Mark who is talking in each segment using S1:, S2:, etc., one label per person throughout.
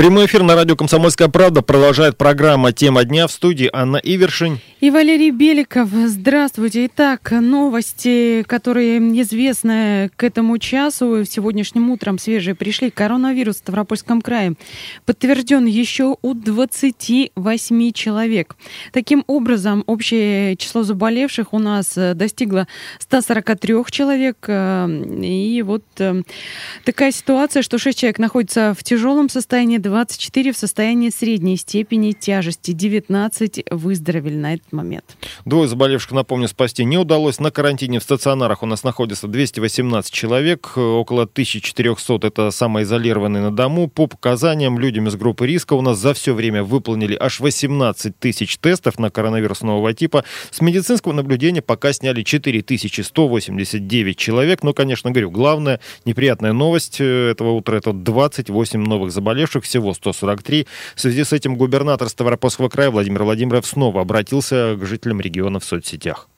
S1: Прямой эфир на радио «Комсомольская правда» продолжает программа «Тема дня» в студии Анна Ивершин.
S2: И Валерий Беликов. Здравствуйте. Итак, новости, которые известны к этому часу, сегодняшним утром свежие пришли. Коронавирус в Ставропольском крае подтвержден еще у 28 человек. Таким образом, общее число заболевших у нас достигло 143 человек. И вот э, такая ситуация, что 6 человек находятся в тяжелом состоянии, 24 в состоянии средней степени тяжести, 19 выздоровели на этот момент.
S1: Двое заболевших, напомню, спасти не удалось. На карантине в стационарах у нас находится 218 человек, около 1400 это самоизолированные на дому. По показаниям людям из группы риска у нас за все время выполнили аж 18 тысяч тестов на коронавирус нового типа. С медицинского наблюдения пока сняли 4189 человек. Но, конечно, говорю, главная неприятная новость э, этого утра это 28 новых заболевших, всего всего 143. В связи с этим губернатор Ставропольского края Владимир Владимиров снова обратился к жителям региона в соцсетях.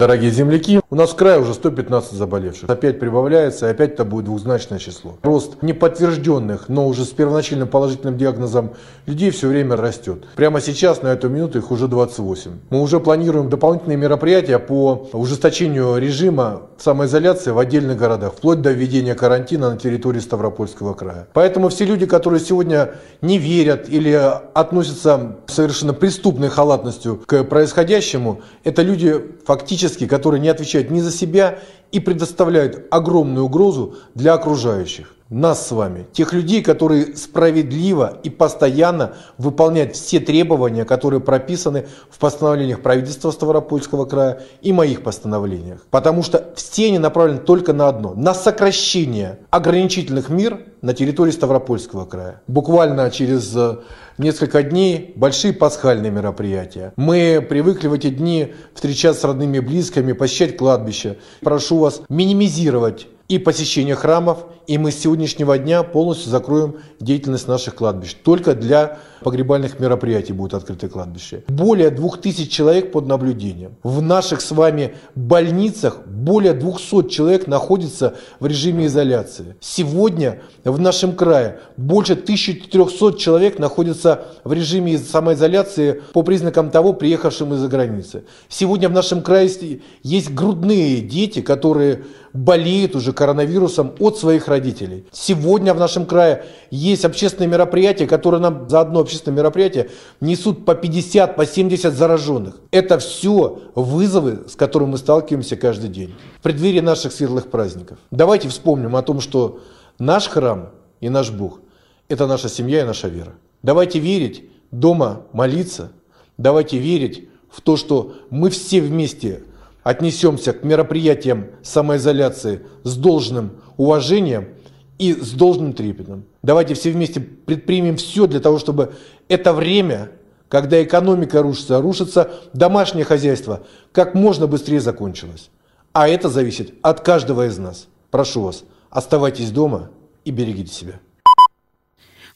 S3: Дорогие земляки, у нас в крае уже 115 заболевших. Опять прибавляется, и опять это будет двузначное число. Рост неподтвержденных, но уже с первоначальным положительным диагнозом людей все время растет. Прямо сейчас, на эту минуту, их уже 28. Мы уже планируем дополнительные мероприятия по ужесточению режима самоизоляции в отдельных городах, вплоть до введения карантина на территории Ставропольского края. Поэтому все люди, которые сегодня не верят или относятся совершенно преступной халатностью к происходящему, это люди фактически политические, которые не отвечают ни за себя и предоставляют огромную угрозу для окружающих. Нас с вами, тех людей, которые справедливо и постоянно выполняют все требования, которые прописаны в постановлениях правительства Ставропольского края и моих постановлениях. Потому что все они направлены только на одно, на сокращение ограничительных мер на территории Ставропольского края. Буквально через э, несколько дней большие пасхальные мероприятия. Мы привыкли в эти дни встречаться с родными и близкими, посещать кладбище. Прошу вас минимизировать и посещение храмов, и мы с сегодняшнего дня полностью закроем деятельность наших кладбищ. Только для погребальных мероприятий будет открыто кладбище. Более 2000 человек под наблюдением. В наших с вами больницах более 200 человек находится в режиме изоляции. Сегодня в нашем крае больше 1300 человек находится в режиме самоизоляции по признакам того, приехавшим из-за границы. Сегодня в нашем крае есть грудные дети, которые болеют уже коронавирусом от своих родителей. Сегодня в нашем крае есть общественные мероприятия, которые нам за одно общественное мероприятие несут по 50, по 70 зараженных. Это все вызовы, с которыми мы сталкиваемся каждый день. В преддверии наших светлых праздников. Давайте вспомним о том, что наш храм и наш Бог – это наша семья и наша вера. Давайте верить, дома молиться. Давайте верить в то, что мы все вместе отнесемся к мероприятиям самоизоляции с должным уважением и с должным трепетом. Давайте все вместе предпримем все для того, чтобы это время, когда экономика рушится, рушится домашнее хозяйство, как можно быстрее закончилось. А это зависит от каждого из нас. Прошу вас, оставайтесь дома и берегите себя.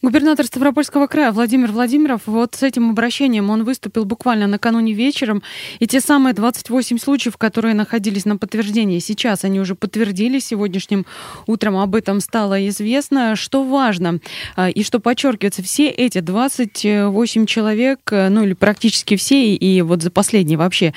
S2: Губернатор Ставропольского края Владимир Владимиров, вот с этим обращением он выступил буквально накануне вечером. И те самые 28 случаев, которые находились на подтверждении сейчас, они уже подтвердились сегодняшним утром. Об этом стало известно. Что важно а, и что подчеркивается, все эти 28 человек, ну или практически все, и вот за последние вообще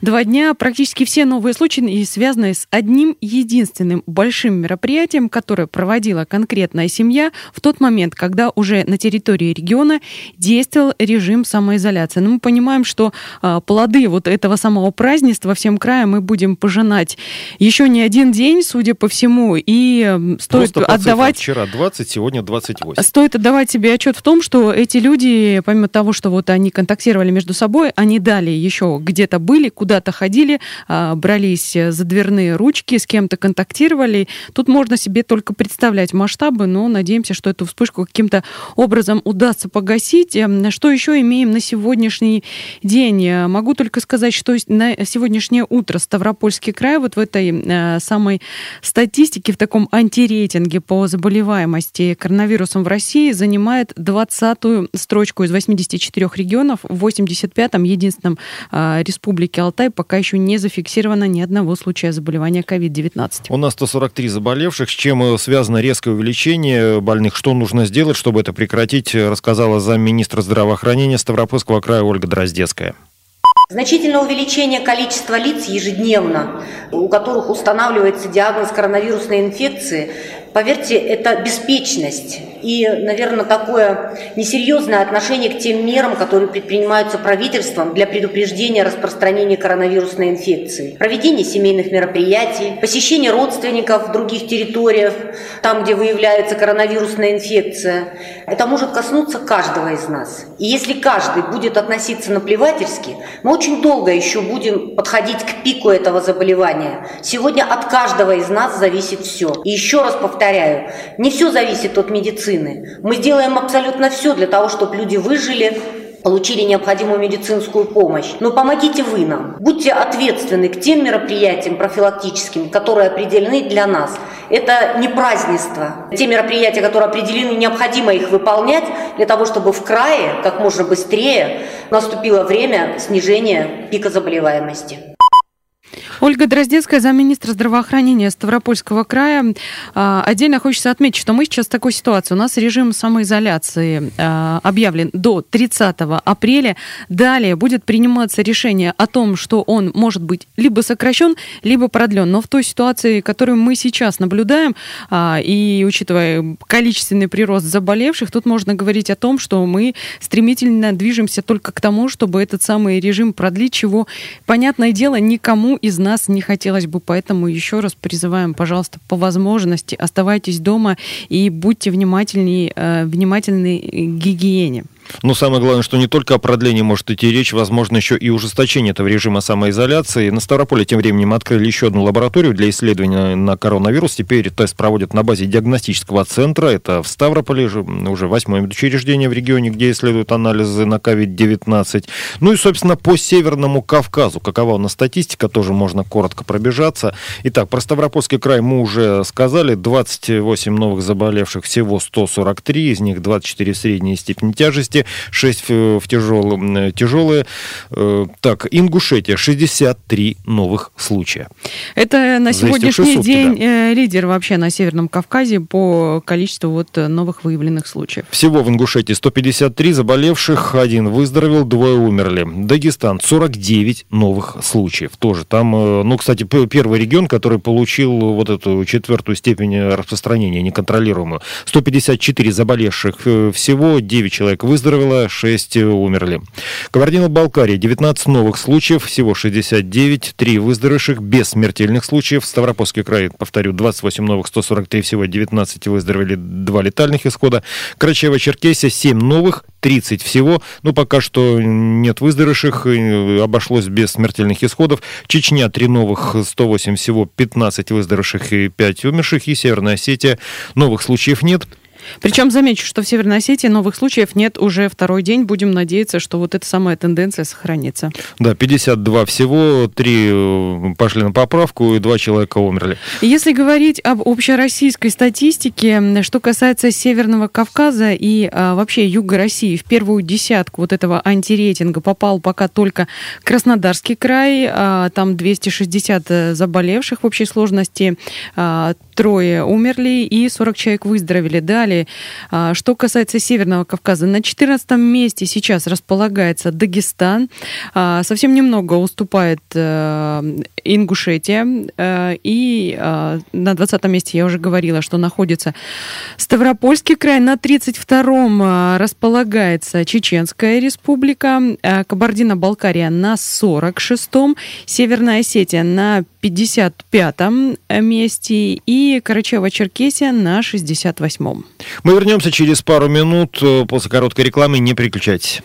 S2: два дня, практически все новые случаи и связаны с одним единственным большим мероприятием, которое проводила конкретная семья в тот момент, когда уже на территории региона действовал режим самоизоляции. Но мы понимаем, что а, плоды вот этого самого празднества всем краям мы будем пожинать еще не один день, судя по всему, и стоит Просто отдавать...
S1: Вчера 20, сегодня 28.
S2: Стоит отдавать себе отчет в том, что эти люди, помимо того, что вот они контактировали между собой, они далее еще где-то были, куда-то ходили, а, брались за дверные ручки, с кем-то контактировали. Тут можно себе только представлять масштабы, но надеемся, что эту вспышку каким-то каким-то образом удастся погасить. Эм, что еще имеем на сегодняшний день? Э, могу только сказать, что на сегодняшнее утро Ставропольский край вот в этой э, самой статистике, в таком антирейтинге по заболеваемости коронавирусом в России занимает 20-ю строчку из 84 регионов. В 85-м, единственном э, республике Алтай, пока еще не зафиксировано ни одного случая заболевания COVID-19.
S1: У нас 143 заболевших, с чем связано резкое увеличение больных. Что нужно сделать, чтобы чтобы это прекратить, рассказала замминистра здравоохранения Ставропольского края Ольга Дроздецкая.
S4: Значительное увеличение количества лиц ежедневно, у которых устанавливается диагноз коронавирусной инфекции, Поверьте, это беспечность и, наверное, такое несерьезное отношение к тем мерам, которые предпринимаются правительством для предупреждения распространения коронавирусной инфекции. Проведение семейных мероприятий, посещение родственников в других территориях, там, где выявляется коронавирусная инфекция. Это может коснуться каждого из нас. И если каждый будет относиться наплевательски, мы очень долго еще будем подходить к пику этого заболевания. Сегодня от каждого из нас зависит все. И еще раз повторяю, повторяю, не все зависит от медицины. Мы делаем абсолютно все для того, чтобы люди выжили, получили необходимую медицинскую помощь. Но помогите вы нам. Будьте ответственны к тем мероприятиям профилактическим, которые определены для нас. Это не празднество. Те мероприятия, которые определены, необходимо их выполнять для того, чтобы в крае как можно быстрее наступило время снижения пика заболеваемости.
S2: Ольга Дроздецкая, замминистра здравоохранения Ставропольского края. А, отдельно хочется отметить, что мы сейчас в такой ситуации. У нас режим самоизоляции а, объявлен до 30 апреля. Далее будет приниматься решение о том, что он может быть либо сокращен, либо продлен. Но в той ситуации, которую мы сейчас наблюдаем, а, и учитывая количественный прирост заболевших, тут можно говорить о том, что мы стремительно движемся только к тому, чтобы этот самый режим продлить, чего, понятное дело, никому из нас не хотелось бы. Поэтому еще раз призываем, пожалуйста, по возможности оставайтесь дома и будьте внимательнее, э, внимательны к гигиене.
S1: Но самое главное, что не только о продлении может идти речь, возможно, еще и ужесточение этого режима самоизоляции. На Ставрополе тем временем открыли еще одну лабораторию для исследования на коронавирус. Теперь тест проводят на базе диагностического центра. Это в Ставрополе, уже восьмое учреждение в регионе, где исследуют анализы на COVID-19. Ну и, собственно, по Северному Кавказу. Какова у нас статистика, тоже можно коротко пробежаться. Итак, про Ставропольский край мы уже сказали. 28 новых заболевших, всего 143, из них 24 в средней степени тяжести области, 6 в тяжелые. тяжелые. Э, так, Ингушетия, 63 новых случая.
S2: Это на сегодняшний сутки, день да. Э, лидер вообще на Северном Кавказе по количеству вот новых выявленных случаев.
S1: Всего в Ингушетии 153 заболевших, один выздоровел, двое умерли. Дагестан 49 новых случаев. Тоже там, э, ну, кстати, первый регион, который получил вот эту четвертую степень распространения неконтролируемую. 154 заболевших всего, 9 человек выздоровели выздоровело, 6 умерли. Кабардино-Балкария 19 новых случаев, всего 69, 3 выздоровевших без смертельных случаев. Ставропольский край, повторю, 28 новых, 143 всего, 19 выздоровели, 2 летальных исхода. Карачаево-Черкесия 7 новых, 30 всего. Ну, пока что нет выздоровевших, обошлось без смертельных исходов. Чечня 3 новых, 108 всего, 15 выздоровевших и 5 умерших. И Северная Осетия новых случаев нет.
S2: Причем замечу, что в Северной Осетии новых случаев нет уже второй день. Будем надеяться, что вот эта самая тенденция сохранится.
S1: Да, 52 всего, три э, пошли на поправку и два человека умерли.
S2: Если говорить об общероссийской статистике, что касается Северного Кавказа и а, вообще Юга России, в первую десятку вот этого антирейтинга попал пока только Краснодарский край, а, там 260 э, заболевших в общей сложности, а, трое умерли и 40 человек выздоровели. Далее, а, что касается Северного Кавказа, на 14 месте сейчас располагается Дагестан. А, совсем немного уступает э, Ингушетия. Э, и а, на 20 месте я уже говорила, что находится Ставропольский край. На 32-м располагается Чеченская республика. Кабардино-Балкария на 46-м. Северная Осетия на 55-м месте и Карачева-Черкесия на 68-м.
S1: Мы вернемся через пару минут э, после короткой рекламы. Не переключайтесь.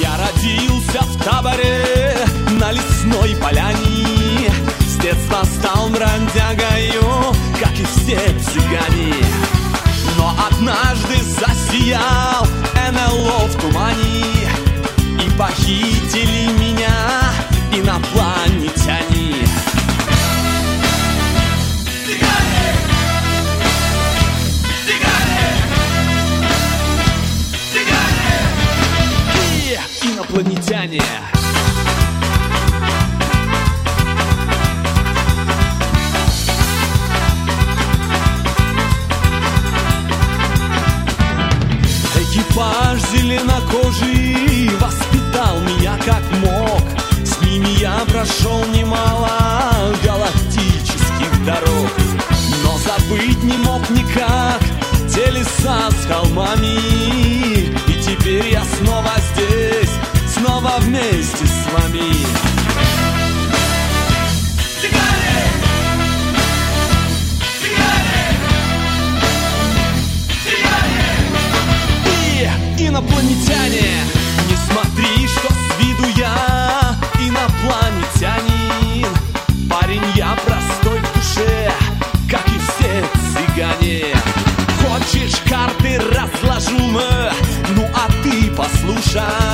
S5: Я родился в таборе на лесной поляне С детства стал бродягою, как и все цыгане Но однажды засиял НЛО в тумане И похитили
S1: shine.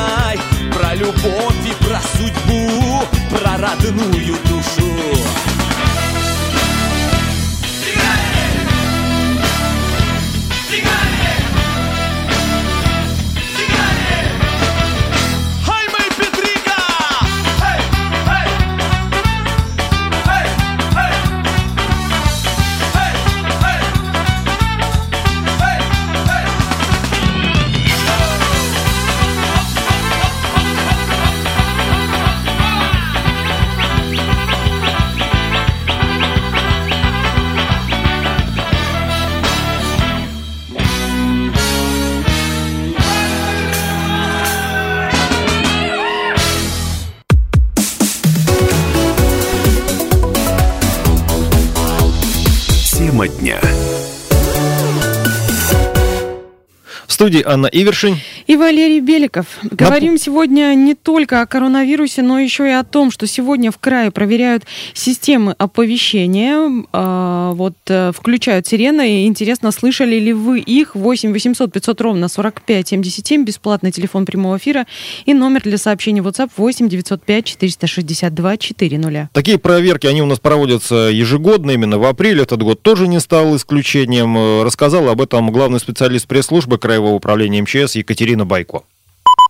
S1: Анна Ивершин
S2: и Валерий Беликов. Говорим сегодня не только о коронавирусе, но еще и о том, что сегодня в крае проверяют системы оповещения. А, вот э, включают сирены. Интересно, слышали ли вы их? 8 800 500 ровно 45 77. Бесплатный телефон прямого эфира. И номер для сообщений WhatsApp 8 905 462 400.
S1: Такие проверки, они у нас проводятся ежегодно. Именно в апреле этот год тоже не стал исключением. Э, рассказал об этом главный специалист пресс-службы Краевого управления МЧС Екатерина Байко.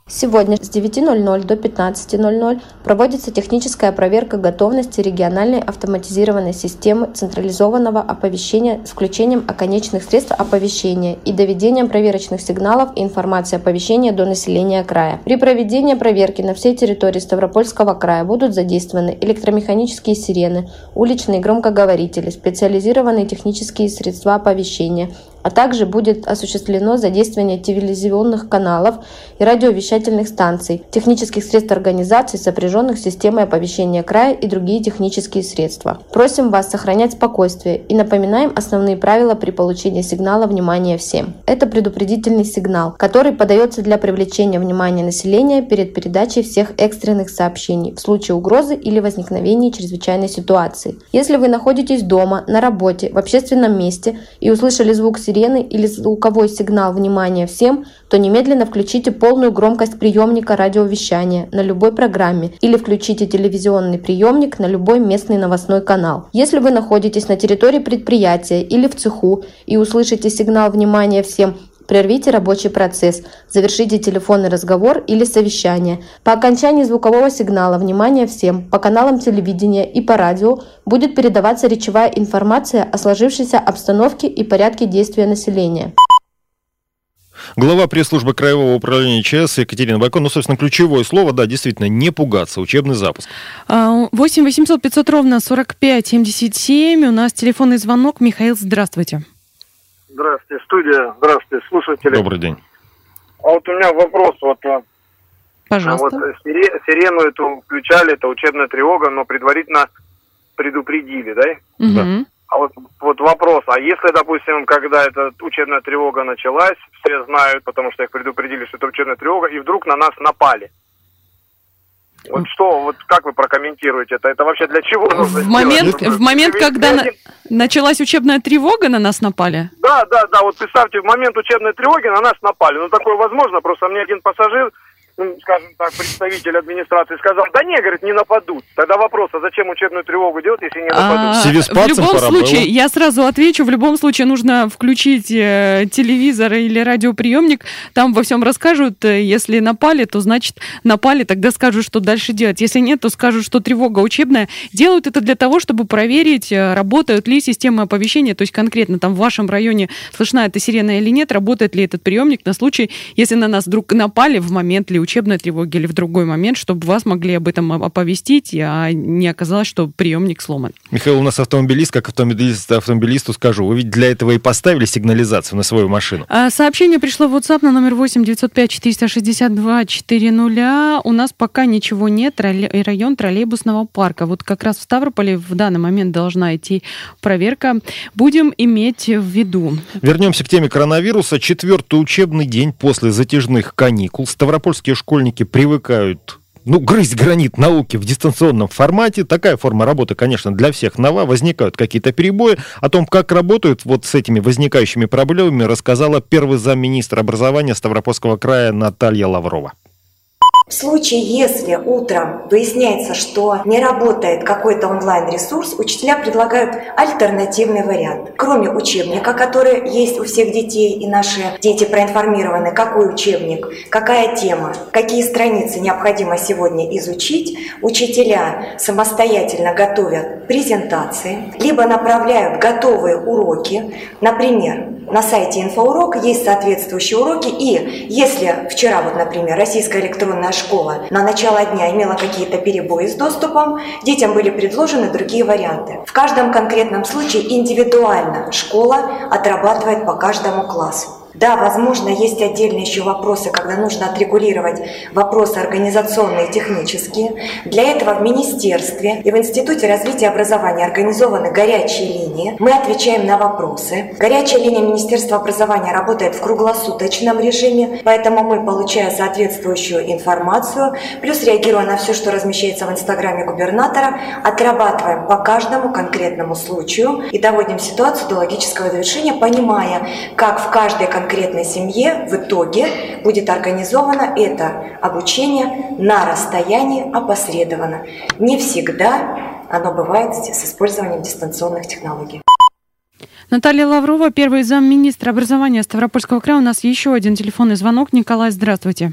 S6: Сегодня с 9.00 до 15.00 проводится техническая проверка готовности региональной автоматизированной системы централизованного оповещения с включением оконечных средств оповещения и доведением проверочных сигналов и информации оповещения до населения края. При проведении проверки на всей территории Ставропольского края будут задействованы электромеханические сирены, уличные громкоговорители, специализированные технические средства оповещения, а также будет осуществлено задействование телевизионных каналов и радиовещательных станций, технических средств организации, сопряженных с системой оповещения края и другие технические средства. Просим вас сохранять спокойствие и напоминаем основные правила при получении сигнала «Внимание всем». Это предупредительный сигнал, который подается для привлечения внимания населения перед передачей всех экстренных сообщений в случае угрозы или возникновения чрезвычайной ситуации. Если вы находитесь дома, на работе, в общественном месте и услышали звук сирены, сирены или звуковой сигнал внимания всем, то немедленно включите полную громкость приемника радиовещания на любой программе или включите телевизионный приемник на любой местный новостной канал. Если вы находитесь на территории предприятия или в цеху и услышите сигнал внимания всем, Прервите рабочий процесс, завершите телефонный разговор или совещание. По окончании звукового сигнала внимание всем по каналам телевидения и по радио будет передаваться речевая информация о сложившейся обстановке и порядке действия населения.
S1: Глава пресс-службы Краевого управления ЧС Екатерина Байко. Ну, собственно, ключевое слово, да, действительно, не пугаться. Учебный запуск.
S2: 8 800 500 ровно 45 77. У нас телефонный звонок. Михаил, здравствуйте.
S7: Здравствуйте, студия. Здравствуйте, слушатели.
S1: Добрый день.
S7: А вот у меня вопрос. Вот, э,
S2: Пожалуйста.
S7: Вот сирену эту включали, это учебная тревога, но предварительно предупредили, да?
S2: Угу.
S7: А вот, вот вопрос, а если, допустим, когда эта учебная тревога началась, все знают, потому что их предупредили, что это учебная тревога, и вдруг на нас напали, вот что, вот как вы прокомментируете это? Это вообще для чего нужно
S2: В момент, в момент когда на, началась учебная тревога, на нас напали?
S7: Да, да, да. Вот представьте, в момент учебной тревоги на нас напали. Ну, такое возможно. Просто мне один пассажир ну, скажем так, представитель администрации сказал, да не, говорит, не нападут. Тогда вопрос, а зачем учебную тревогу делать, если не нападут?
S2: А,
S1: Себе с
S2: в любом случае,
S1: было.
S2: я сразу отвечу, в любом случае нужно включить э, телевизор или радиоприемник, там во всем расскажут, э, если напали, то значит напали, тогда скажут, что дальше делать. Если нет, то скажут, что тревога учебная. Делают это для того, чтобы проверить, э, работают ли системы оповещения, то есть конкретно там в вашем районе слышна эта сирена или нет, работает ли этот приемник на случай, если на нас вдруг напали в момент ли учебной тревоги или в другой момент, чтобы вас могли об этом оповестить, а не оказалось, что приемник сломан.
S1: Михаил, у нас автомобилист, как автомобилист автомобилисту скажу, вы ведь для этого и поставили сигнализацию на свою машину.
S2: А, Сообщение пришло в WhatsApp на номер 8 905 462 400. У нас пока ничего нет. Район троллейбусного парка. Вот как раз в Ставрополе в данный момент должна идти проверка. Будем иметь в виду.
S1: Вернемся к теме коронавируса. Четвертый учебный день после затяжных каникул. Ставропольские школьники привыкают ну, грызть гранит науки в дистанционном формате. Такая форма работы, конечно, для всех нова. Возникают какие-то перебои. О том, как работают вот с этими возникающими проблемами, рассказала первый замминистра образования Ставропольского края Наталья Лаврова.
S8: В случае, если утром выясняется, что не работает какой-то онлайн-ресурс, учителя предлагают альтернативный вариант. Кроме учебника, который есть у всех детей, и наши дети проинформированы, какой учебник, какая тема, какие страницы необходимо сегодня изучить, учителя самостоятельно готовят презентации, либо направляют готовые уроки. Например, на сайте инфоурок есть соответствующие уроки, и если вчера, вот, например, российская электронная школа на начало дня имела какие-то перебои с доступом, детям были предложены другие варианты. В каждом конкретном случае индивидуально школа отрабатывает по каждому классу. Да, возможно, есть отдельные еще вопросы, когда нужно отрегулировать вопросы организационные технические. Для этого в Министерстве и в Институте развития образования организованы горячие линии. Мы отвечаем на вопросы. Горячая линия Министерства образования работает в круглосуточном режиме, поэтому мы, получая соответствующую информацию, плюс реагируя на все, что размещается в Инстаграме губернатора, отрабатываем по каждому конкретному случаю и доводим ситуацию до логического завершения, понимая, как в каждой конкретной семье в итоге будет организовано это обучение на расстоянии опосредованно. Не всегда оно бывает с использованием дистанционных технологий.
S2: Наталья Лаврова, первый замминистра образования Ставропольского края. У нас еще один телефонный звонок. Николай, здравствуйте.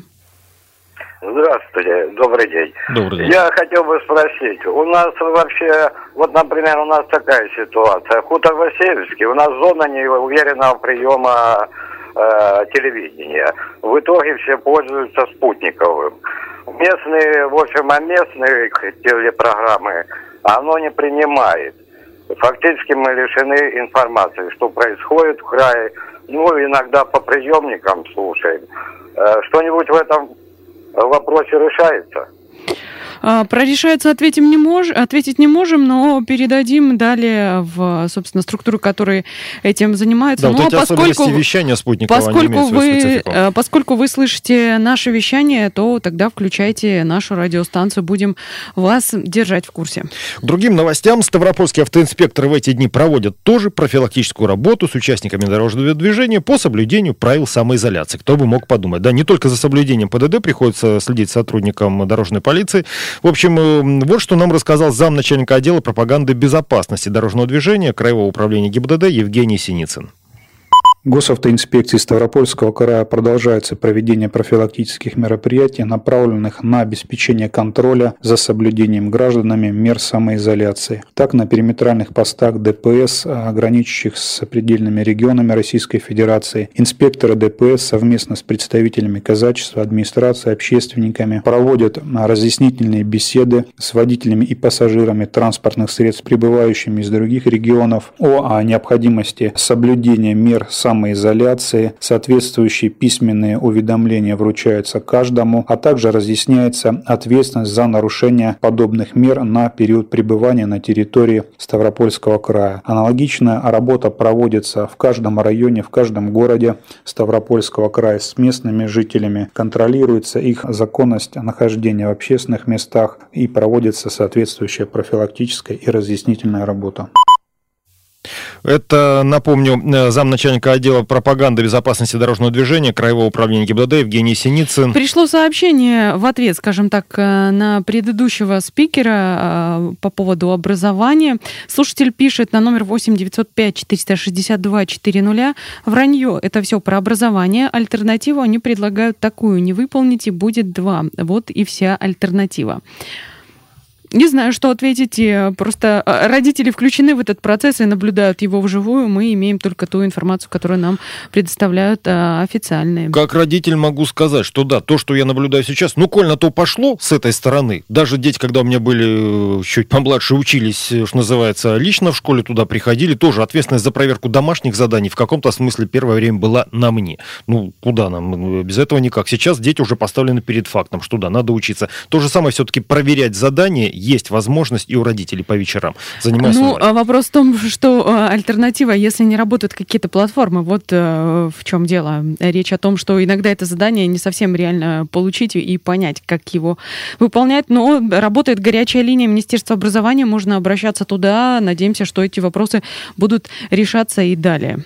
S9: Здравствуйте, добрый день.
S1: Добрый день.
S9: Я хотел бы спросить, у нас вообще, вот, например, у нас такая ситуация, хутор Васильевский, у нас зона неуверенного приема э, телевидения. В итоге все пользуются спутниковым. Местные, в общем, а местные телепрограммы оно не принимает. Фактически мы лишены информации, что происходит в крае. Ну, иногда по приемникам слушаем. Э, Что-нибудь в этом вопросе решается?
S2: А, Про решается ответим не мож... ответить не можем, но передадим далее в, собственно, структуру, которые этим занимаются.
S1: Да, вот
S2: но
S1: эти особенности вещания спутникового,
S2: поскольку вы, э, поскольку вы слышите наше вещание, то тогда включайте нашу радиостанцию, будем вас держать в курсе.
S1: К другим новостям. Ставропольские автоинспекторы в эти дни проводят тоже профилактическую работу с участниками дорожного движения по соблюдению правил самоизоляции. Кто бы мог подумать. Да, не только за соблюдением ПДД приходится следить сотрудникам дорожной полиции. В общем, вот что нам рассказал замначальника отдела пропаганды безопасности дорожного движения Краевого управления ГИБДД Евгений Синицын.
S10: Госавтоинспекции Ставропольского края продолжается проведение профилактических мероприятий, направленных на обеспечение контроля за соблюдением гражданами мер самоизоляции. Так, на периметральных постах ДПС, ограничивающих с предельными регионами Российской Федерации, инспекторы ДПС совместно с представителями казачества, администрации, общественниками проводят разъяснительные беседы с водителями и пассажирами транспортных средств, прибывающими из других регионов, о необходимости соблюдения мер самоизоляции. Соответствующие письменные уведомления вручаются каждому, а также разъясняется ответственность за нарушение подобных мер на период пребывания на территории Ставропольского края. Аналогичная работа проводится в каждом районе, в каждом городе Ставропольского края с местными жителями. Контролируется их законность нахождения в общественных местах и проводится соответствующая профилактическая и разъяснительная работа.
S1: Это, напомню, э, замначальника отдела пропаганды безопасности дорожного движения Краевого управления ГИБДД Евгений Синицын.
S2: Пришло сообщение в ответ, скажем так, э, на предыдущего спикера э, по поводу образования. Слушатель пишет на номер 8 905 462 400. Вранье. Это все про образование. Альтернативу они предлагают такую. Не выполните, будет два. Вот и вся альтернатива. Не знаю, что ответить. Просто э, родители включены в этот процесс и наблюдают его вживую. Мы имеем только ту информацию, которую нам предоставляют а, официальные.
S1: Как родитель могу сказать, что да, то, что я наблюдаю сейчас, ну, коль на то пошло с этой стороны. Даже дети, когда у меня были э, чуть помладше, учились, что называется, лично в школе туда приходили, тоже ответственность за проверку домашних заданий в каком-то смысле первое время была на мне. Ну, куда нам? Без этого никак. Сейчас дети уже поставлены перед фактом, что да, надо учиться. То же самое все-таки проверять задания есть возможность и у родителей по вечерам. Заниматься
S2: ну, онлайн. вопрос в том, что э, альтернатива, если не работают какие-то платформы, вот э, в чем дело. Речь о том, что иногда это задание не совсем реально получить и понять, как его выполнять, но работает горячая линия Министерства образования, можно обращаться туда. Надеемся, что эти вопросы будут решаться и далее.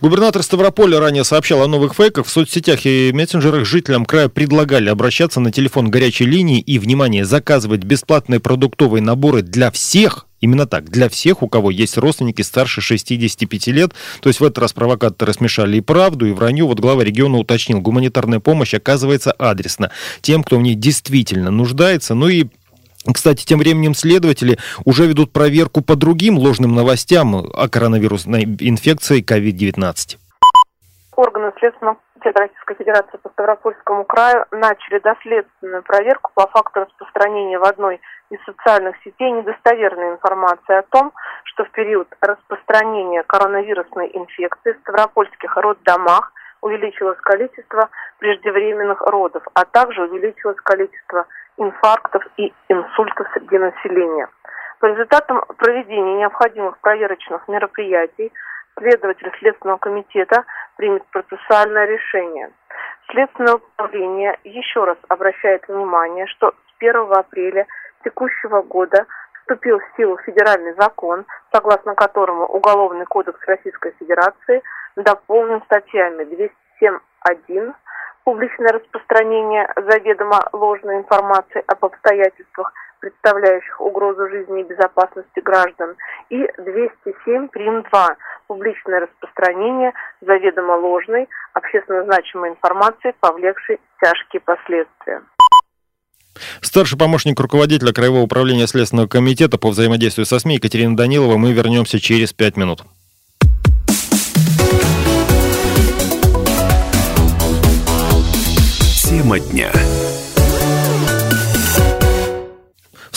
S1: Губернатор Ставрополя ранее сообщал о новых фейках. В соцсетях и мессенджерах жителям края предлагали обращаться на телефон горячей линии и, внимание, заказывать бесплатные продукты продуктовые наборы для всех, Именно так, для всех, у кого есть родственники старше 65 лет. То есть в этот раз провокаторы смешали и правду, и вранье. Вот глава региона уточнил, гуманитарная помощь оказывается адресно тем, кто в ней действительно нуждается. Ну и кстати, тем временем следователи уже ведут проверку по другим ложным новостям о коронавирусной инфекции COVID-19.
S11: Органы Следственного комитета Российской Федерации по Ставропольскому краю начали доследственную проверку по факту распространения в одной из социальных сетей недостоверной информации о том, что в период распространения коронавирусной инфекции в ставропольских роддомах увеличилось количество преждевременных родов, а также увеличилось количество инфарктов и инсультов среди населения. По результатам проведения необходимых проверочных мероприятий следователь Следственного комитета примет процессуальное решение. Следственное управление еще раз обращает внимание, что с 1 апреля текущего года вступил в силу федеральный закон, согласно которому Уголовный кодекс Российской Федерации дополнен статьями 207.1 публичное распространение заведомо ложной информации об обстоятельствах, представляющих угрозу жизни и безопасности граждан, и 207 прим. 2 публичное распространение заведомо ложной, общественно значимой информации, повлекшей тяжкие последствия.
S1: Старший помощник руководителя Краевого управления Следственного комитета по взаимодействию со СМИ Екатерина Данилова. Мы вернемся через пять минут.
S12: Тема дня.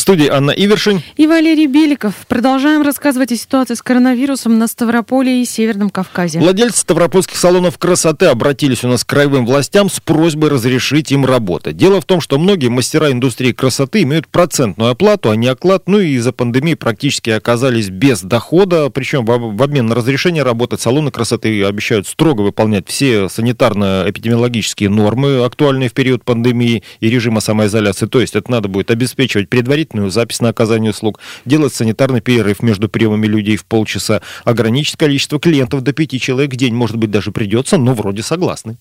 S1: В студии Анна Ивершин
S2: и Валерий Беликов. Продолжаем рассказывать о ситуации с коронавирусом на Ставрополе и Северном Кавказе.
S1: Владельцы ставропольских салонов красоты обратились у нас к краевым властям с просьбой разрешить им работать. Дело в том, что многие мастера индустрии красоты имеют процентную оплату, а не оклад, ну и из-за пандемии практически оказались без дохода, причем в обмен на разрешение работать салоны красоты обещают строго выполнять все санитарно-эпидемиологические нормы, актуальные в период пандемии и режима самоизоляции. То есть это надо будет обеспечивать предварительно предварительную запись на оказание услуг, делать санитарный перерыв между приемами людей в полчаса, ограничить количество клиентов до пяти человек в день, может быть, даже придется, но вроде согласны.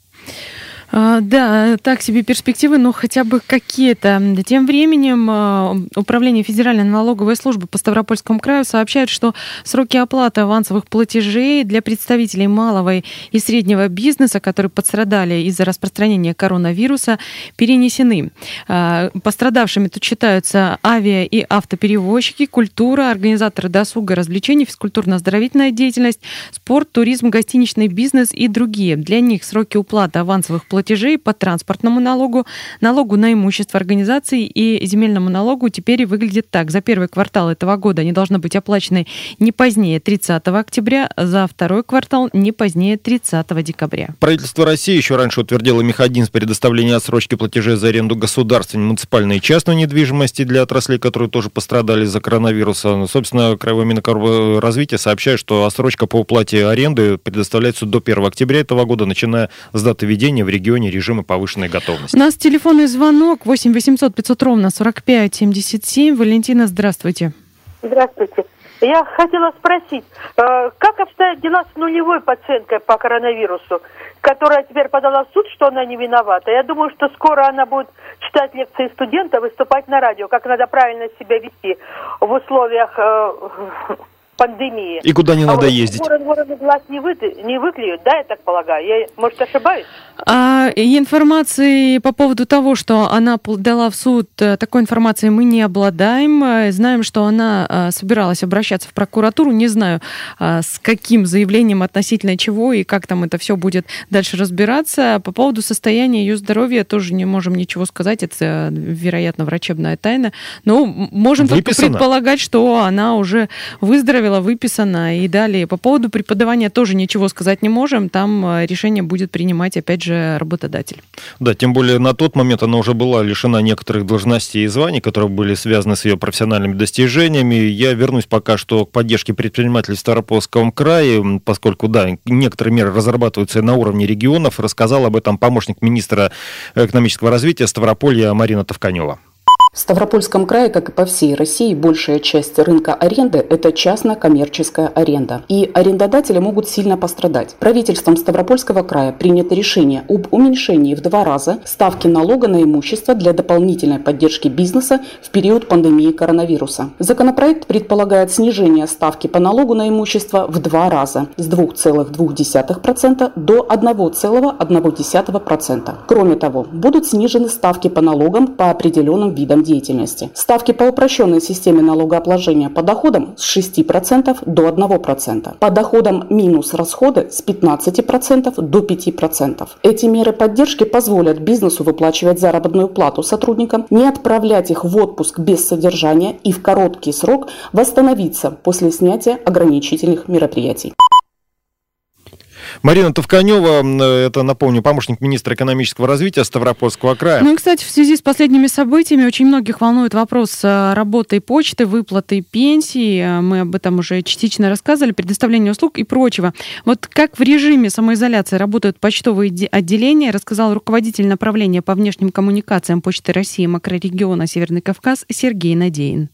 S2: А, да, так себе перспективы, но хотя бы какие-то. Тем временем а, Управление Федеральной налоговой службы по Ставропольскому краю сообщает, что сроки оплаты авансовых платежей для представителей малого и среднего бизнеса, которые пострадали из-за распространения коронавируса, перенесены. А, пострадавшими тут считаются авиа- и автоперевозчики, культура, организаторы досуга, развлечений, физкультурно-оздоровительная деятельность, спорт, туризм, гостиничный бизнес и другие. Для них сроки уплаты авансовых платежей платежей по транспортному налогу, налогу на имущество организации и земельному налогу теперь выглядит так. За первый квартал этого года они должны быть оплачены не позднее 30 октября, за второй квартал не позднее 30 декабря.
S1: Правительство России еще раньше утвердило механизм предоставления отсрочки платежей за аренду государственной, муниципальной и частной недвижимости для отраслей, которые тоже пострадали из-за коронавируса. Ну, собственно, Краевое Минэкономразвитие сообщает, что отсрочка по уплате аренды предоставляется до 1 октября этого года, начиная с даты введения в регион регионе режима повышенной готовности.
S2: У нас телефонный звонок 8 800 500 ровно 45 77. Валентина, здравствуйте.
S11: Здравствуйте.
S12: Я хотела спросить, э, как обстоят дела с нулевой пациенткой по коронавирусу, которая теперь подала в суд, что она не виновата? Я думаю, что скоро она будет читать лекции студента, выступать на радио, как надо правильно себя вести в условиях э, пандемии.
S1: И куда не
S12: а
S1: надо
S12: вот
S1: ездить.
S12: Ворон ворону глаз не, вы, не выклюют, да, я так полагаю? Я, может, ошибаюсь?
S2: А, информации по поводу того, что она подала в суд, э, такой информации мы не обладаем. Э, Знаем, что она а, собиралась обращаться в прокуратуру. Не знаю, а, с каким заявлением относительно чего и как там это все будет дальше разбираться. По поводу состояния ее здоровья тоже не можем ничего сказать. Это, вероятно, врачебная тайна. Но м- можем только
S1: Выписана.
S2: предполагать, что она уже выздоровела, выписана и далее. По поводу преподавания тоже ничего сказать не можем. Там э, решение будет принимать, опять же, работодатель.
S1: Да, тем более на тот момент она уже была лишена некоторых должностей и званий, которые были связаны с ее профессиональными достижениями. Я вернусь пока что к поддержке предпринимателей в Ставропольском крае, поскольку, да, некоторые меры разрабатываются на уровне регионов. Рассказал об этом помощник министра экономического развития Ставрополья Марина Товканева.
S13: В Ставропольском крае, как и по всей России, большая часть рынка аренды – это частно-коммерческая аренда. И арендодатели могут сильно пострадать. Правительством Ставропольского края принято решение об уменьшении в два раза ставки налога на имущество для дополнительной поддержки бизнеса в период пандемии коронавируса. Законопроект предполагает снижение ставки по налогу на имущество в два раза с 2,2% до 1,1%. Кроме того, будут снижены ставки по налогам по определенным видам деятельности. Ставки по упрощенной системе налогообложения по доходам с 6% до 1%. По доходам минус расходы с 15% до 5%. Эти меры поддержки позволят бизнесу выплачивать заработную плату сотрудникам, не отправлять их в отпуск без содержания и в короткий срок восстановиться после снятия ограничительных мероприятий.
S1: Марина Товканева, м, это, напомню, помощник министра экономического развития Ставропольского края.
S2: Ну и, кстати, в связи с последними событиями очень многих волнует вопрос э, работы почты, выплаты пенсии. Э, Мы об этом уже частично рассказывали, предоставления услуг и прочего. Вот как в режиме самоизоляции работают почтовые де- отделения, рассказал руководитель направления по внешним коммуникациям Почты России макрорегиона Северный Кавказ Сергей Надеин.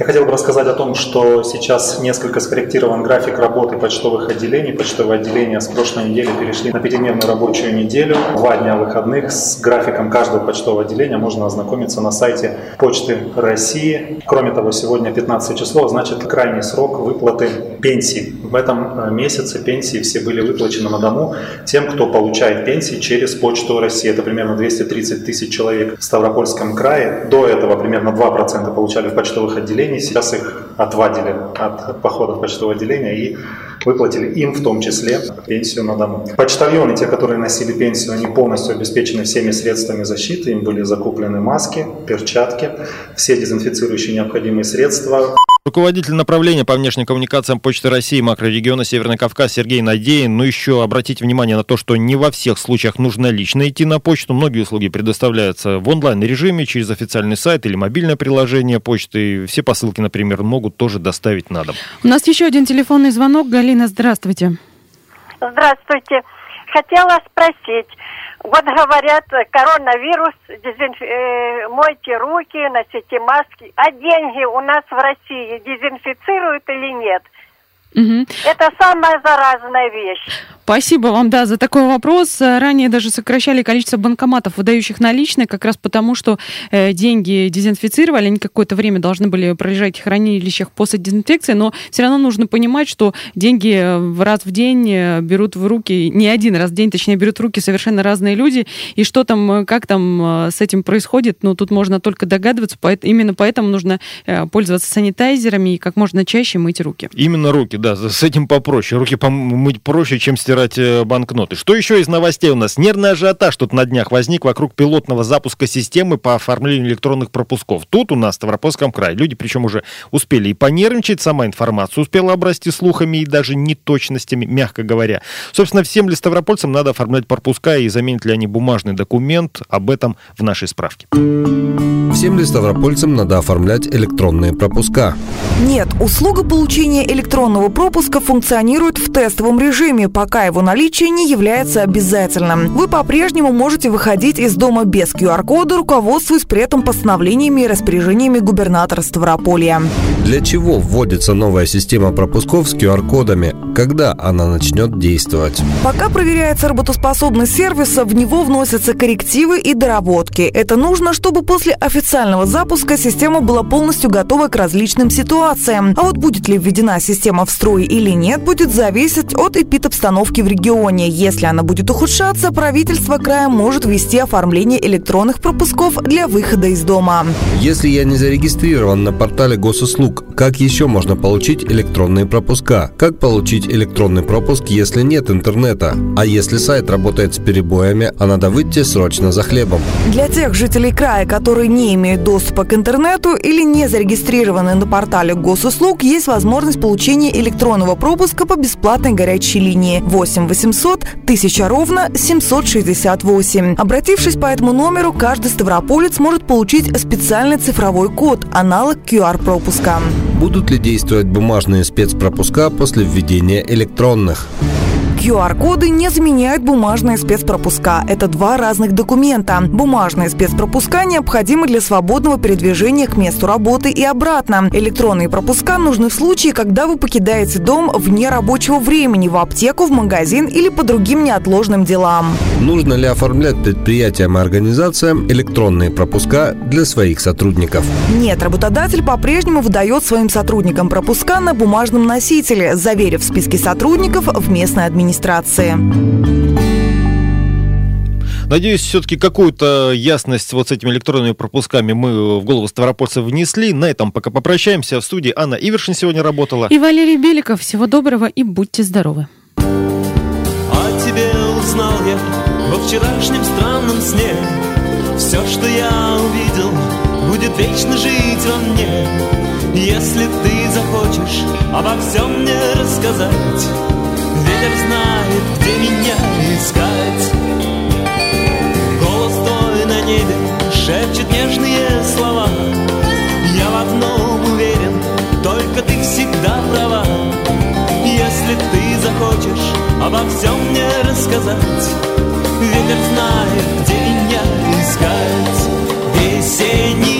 S14: Я хотел бы рассказать о том, что сейчас несколько скорректирован график работы почтовых отделений. Почтовые отделения с прошлой недели перешли на пятидневную рабочую неделю, два дня выходных. С графиком каждого почтового отделения можно ознакомиться на сайте Почты России. Кроме того, сегодня 15 число, значит крайний срок выплаты пенсий. В этом э, месяце пенсии все были выплачены на дому тем, кто получает пенсии через Почту России. Это примерно 230 тысяч человек в Ставропольском крае. До этого примерно 2% получали в почтовых отделениях. Сейчас их отвадили от походов почтового отделения и выплатили им в том числе пенсию на дому. Почтальоны, те, которые носили пенсию, они полностью обеспечены всеми средствами защиты. Им были закуплены маски, перчатки, все дезинфицирующие необходимые средства.
S1: Руководитель направления по внешним коммуникациям Почты России макрорегиона Северный Кавказ Сергей Надеин. Ну еще обратите внимание на то, что не во всех случаях нужно лично идти на почту. Многие услуги предоставляются в онлайн-режиме через официальный сайт или мобильное приложение почты. Все посылки, например, могут тоже доставить на дом.
S2: У нас еще один телефонный звонок. Галина, здравствуйте.
S15: Здравствуйте. Хотела спросить. Вот говорят, коронавирус, дезинф- э, мойте руки, носите маски. А деньги у нас в России дезинфицируют или нет?
S2: Мгм.
S15: Это самая заразная вещь.
S2: Спасибо вам, да, за такой вопрос. Э, Ранее даже сокращали количество банкоматов, выдающих наличные, как раз потому, что э, деньги дезинфицировали, они какое-то время должны были пролежать в хранилищах после дезинфекции, но все равно нужно понимать, что деньги э, в раз в день э, берут в руки, не один раз в день, точнее, берут в руки совершенно разные люди, и что там, как там э, с этим происходит, ну, тут можно только догадываться, поэт- именно поэтому нужно э, пользоваться санитайзерами и как можно чаще мыть руки.
S1: Именно руки, да, с этим попроще. Руки помыть проще, чем стирать э, банкноты. Что еще из новостей у нас? Нервный ажиотаж тут на днях возник вокруг пилотного запуска системы по оформлению электронных пропусков. Тут у нас, в Ставропольском крае, люди причем уже успели и понервничать, сама информация успела обрасти слухами и даже неточностями, мягко говоря. Собственно, всем ли ставропольцам надо оформлять пропуска и заменят ли они бумажный документ? Об этом в нашей справке.
S16: Всем ли ставропольцам надо оформлять электронные пропуска?
S17: Нет, услуга получения электронного пропуска функционирует в тестовом режиме, пока его наличие не является обязательным. Вы по-прежнему можете выходить из дома без QR-кода, руководствуясь при этом постановлениями и распоряжениями губернатора Ставрополья.
S16: Для чего вводится новая система пропусков с QR-кодами? Когда она начнет действовать?
S17: Пока проверяется работоспособность сервиса, в него вносятся коррективы и доработки. Это нужно, чтобы после официального запуска система была полностью готова к различным ситуациям. А вот будет ли введена система в строй или нет, будет зависеть от эпидобстановки в регионе. Если она будет ухудшаться, правительство края может ввести оформление электронных пропусков для выхода из дома.
S16: Если я не зарегистрирован на портале госуслуг, как еще можно получить электронные пропуска? Как получить электронный пропуск, если нет интернета? А если сайт работает с перебоями, а надо выйти срочно за хлебом?
S17: Для тех жителей края, которые не имеют доступа к интернету или не зарегистрированы на портале госуслуг, есть возможность получения электронного пропуска по бесплатной горячей линии 8 800 1000 ровно 768. Обратившись по этому номеру, каждый ставрополец может получить специальный цифровой код, аналог QR-пропуска.
S16: Будут ли действовать бумажные спецпропуска после введения электронных?
S17: QR-коды не заменяют бумажные спецпропуска. Это два разных документа. Бумажные спецпропуска необходимы для свободного передвижения к месту работы и обратно. Электронные пропуска нужны в случае, когда вы покидаете дом вне рабочего времени, в аптеку, в магазин или по другим неотложным делам.
S16: Нужно ли оформлять предприятиям и организациям электронные пропуска для своих сотрудников?
S17: Нет, работодатель по-прежнему выдает своим сотрудникам пропуска на бумажном носителе, заверив списки сотрудников в местной администрации администрации.
S1: Надеюсь, все-таки какую-то ясность вот с этими электронными пропусками мы в голову ставропольцев внесли. На этом пока попрощаемся. В студии Анна Ивершин сегодня работала.
S2: И Валерий Беликов. Всего доброго и будьте здоровы.
S5: О тебе узнал я во вчерашнем странном сне. Все, что я увидел, будет вечно жить во мне. Если ты захочешь обо всем мне рассказать, Ветер знает, где меня искать. Голос твой на небе шепчет нежные слова. Я в одном уверен, только ты всегда права. Если ты захочешь обо всем мне рассказать Ветер знает, где меня искать. Весенний